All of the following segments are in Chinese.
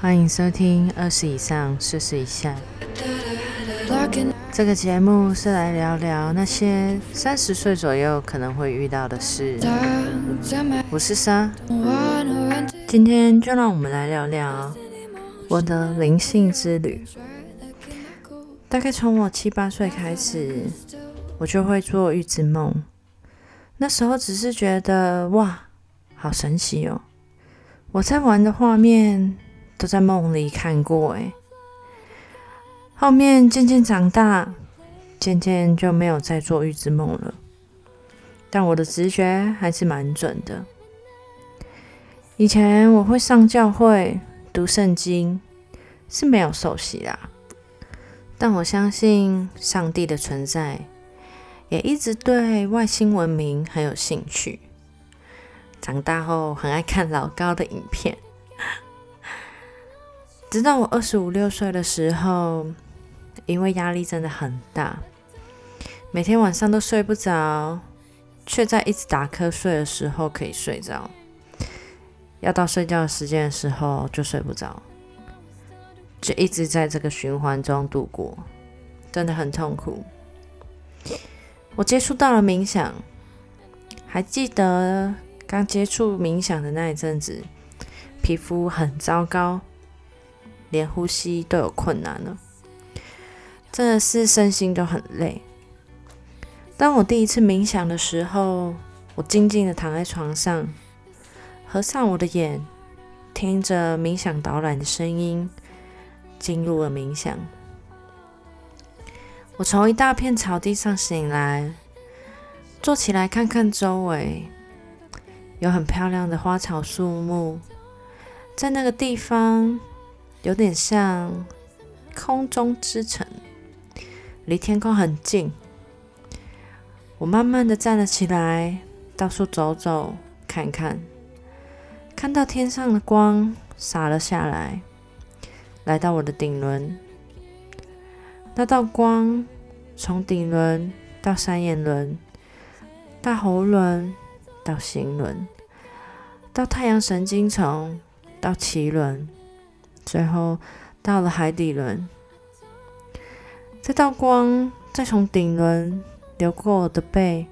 欢迎收听二十以上，四十以下。这个节目是来聊聊那些三十岁左右可能会遇到的事。我是莎，今天就让我们来聊聊我的灵性之旅。大概从我七八岁开始，我就会做预知梦。那时候只是觉得哇，好神奇哦！我在玩的画面都在梦里看过诶。后面渐渐长大，渐渐就没有再做预知梦了。但我的直觉还是蛮准的。以前我会上教会读圣经，是没有受洗啦。但我相信上帝的存在，也一直对外星文明很有兴趣。长大后很爱看老高的影片，直到我二十五六岁的时候。因为压力真的很大，每天晚上都睡不着，却在一直打瞌睡的时候可以睡着，要到睡觉时间的时候就睡不着，就一直在这个循环中度过，真的很痛苦。我接触到了冥想，还记得刚接触冥想的那一阵子，皮肤很糟糕，连呼吸都有困难了。真的是身心都很累。当我第一次冥想的时候，我静静的躺在床上，合上我的眼，听着冥想导览的声音，进入了冥想。我从一大片草地上醒来，坐起来看看周围，有很漂亮的花草树木，在那个地方有点像空中之城。离天空很近，我慢慢的站了起来，到处走走看看，看到天上的光洒了下来，来到我的顶轮。那道光从顶轮到三眼轮，到喉轮，到心轮，到太阳神经丛，到脐轮，最后到了海底轮。这道光再从顶轮流过我的背，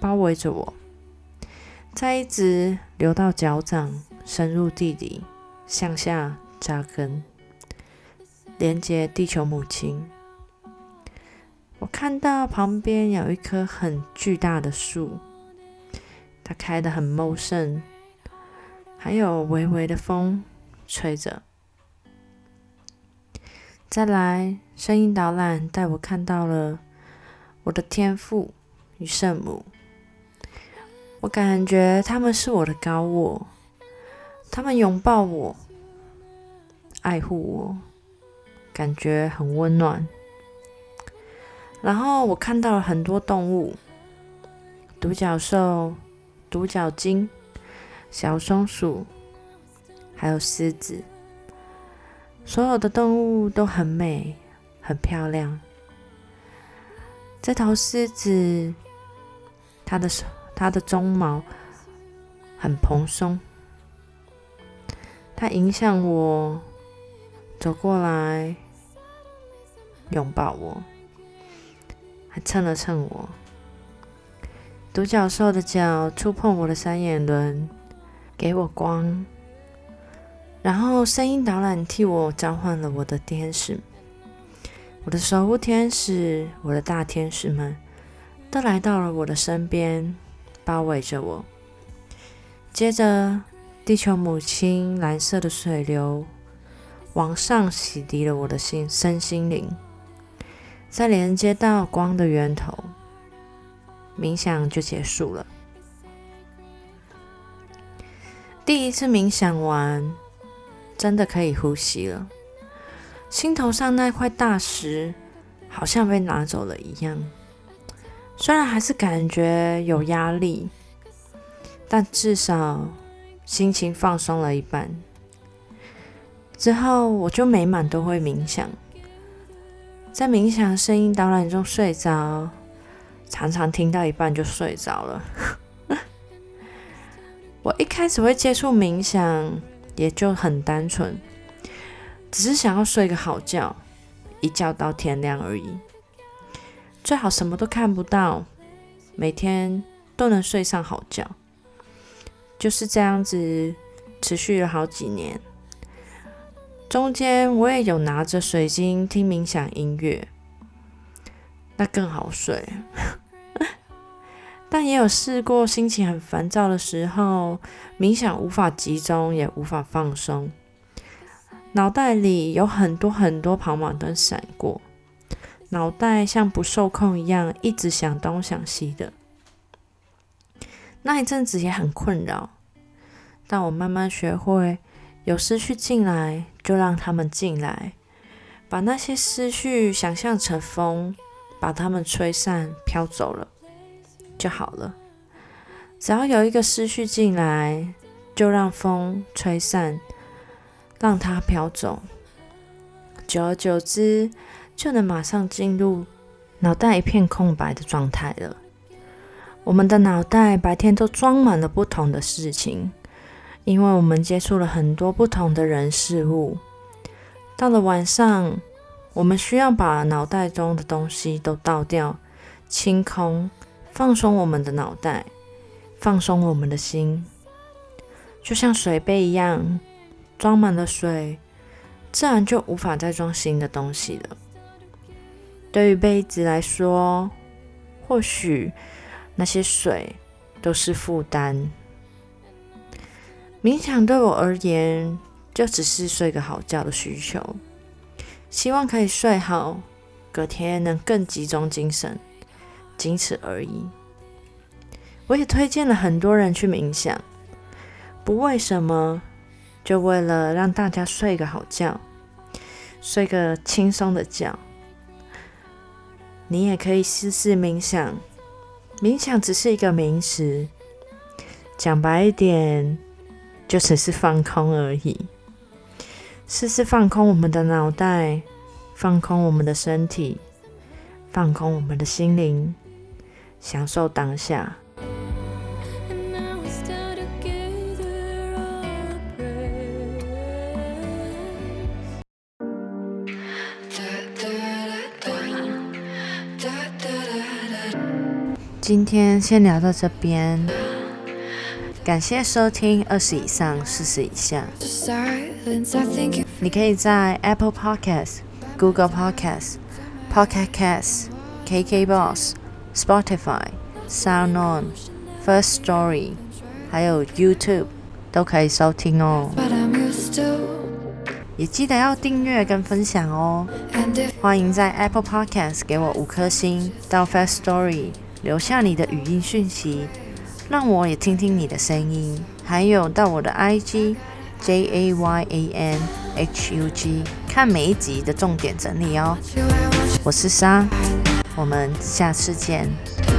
包围着我，再一直流到脚掌，深入地底，向下扎根，连接地球母亲。我看到旁边有一棵很巨大的树，它开得很茂盛，还有微微的风吹着。再来，声音导览带我看到了我的天赋与圣母。我感觉他们是我的高我，他们拥抱我，爱护我，感觉很温暖。然后我看到了很多动物：独角兽、独角鲸、小松鼠，还有狮子。所有的动物都很美，很漂亮。这头狮子，它的它的鬃毛很蓬松。它迎向我，走过来，拥抱我，还蹭了蹭我。独角兽的脚触碰我的三眼轮，给我光。然后声音导览替我召唤了我的天使，我的守护天使，我的大天使们都来到了我的身边，包围着我。接着，地球母亲蓝色的水流往上洗涤了我的心身心灵，再连接到光的源头，冥想就结束了。第一次冥想完。真的可以呼吸了，心头上那块大石好像被拿走了一样。虽然还是感觉有压力，但至少心情放松了一半。之后我就每晚都会冥想，在冥想声音导览中睡着，常常听到一半就睡着了。我一开始会接触冥想。也就很单纯，只是想要睡个好觉，一觉到天亮而已。最好什么都看不到，每天都能睡上好觉。就是这样子持续了好几年。中间我也有拿着水晶听冥想音乐，那更好睡。但也有试过心情很烦躁的时候，冥想无法集中，也无法放松，脑袋里有很多很多跑马灯闪过，脑袋像不受控一样，一直想东想西的。那一阵子也很困扰，但我慢慢学会，有思绪进来就让他们进来，把那些思绪想象成风，把它们吹散，飘走了。就好了。只要有一个思绪进来，就让风吹散，让它飘走。久而久之，就能马上进入脑袋一片空白的状态了。我们的脑袋白天都装满了不同的事情，因为我们接触了很多不同的人事物。到了晚上，我们需要把脑袋中的东西都倒掉，清空。放松我们的脑袋，放松我们的心，就像水杯一样，装满了水，自然就无法再装新的东西了。对于杯子来说，或许那些水都是负担。冥想对我而言，就只是睡个好觉的需求，希望可以睡好，隔天能更集中精神。仅此而已。我也推荐了很多人去冥想，不为什么，就为了让大家睡个好觉，睡个轻松的觉。你也可以试试冥想，冥想只是一个名词，讲白一点，就只是放空而已。试试放空我们的脑袋，放空我们的身体，放空我们的心灵。享受当下。今天先聊到这边，感谢收听二十以上四十以下。你可以在 Apple Podcast、Google Podcast、Pocket Casts、KKBox。Spotify、SoundOn、First Story，还有 YouTube 都可以收听哦。也记得要订阅跟分享哦。欢迎在 Apple Podcast 给我五颗星，到 First Story 留下你的语音讯息，让我也听听你的声音。还有到我的 IG J A Y A N H U G 看每一集的重点整理哦。我是莎。我们下次见。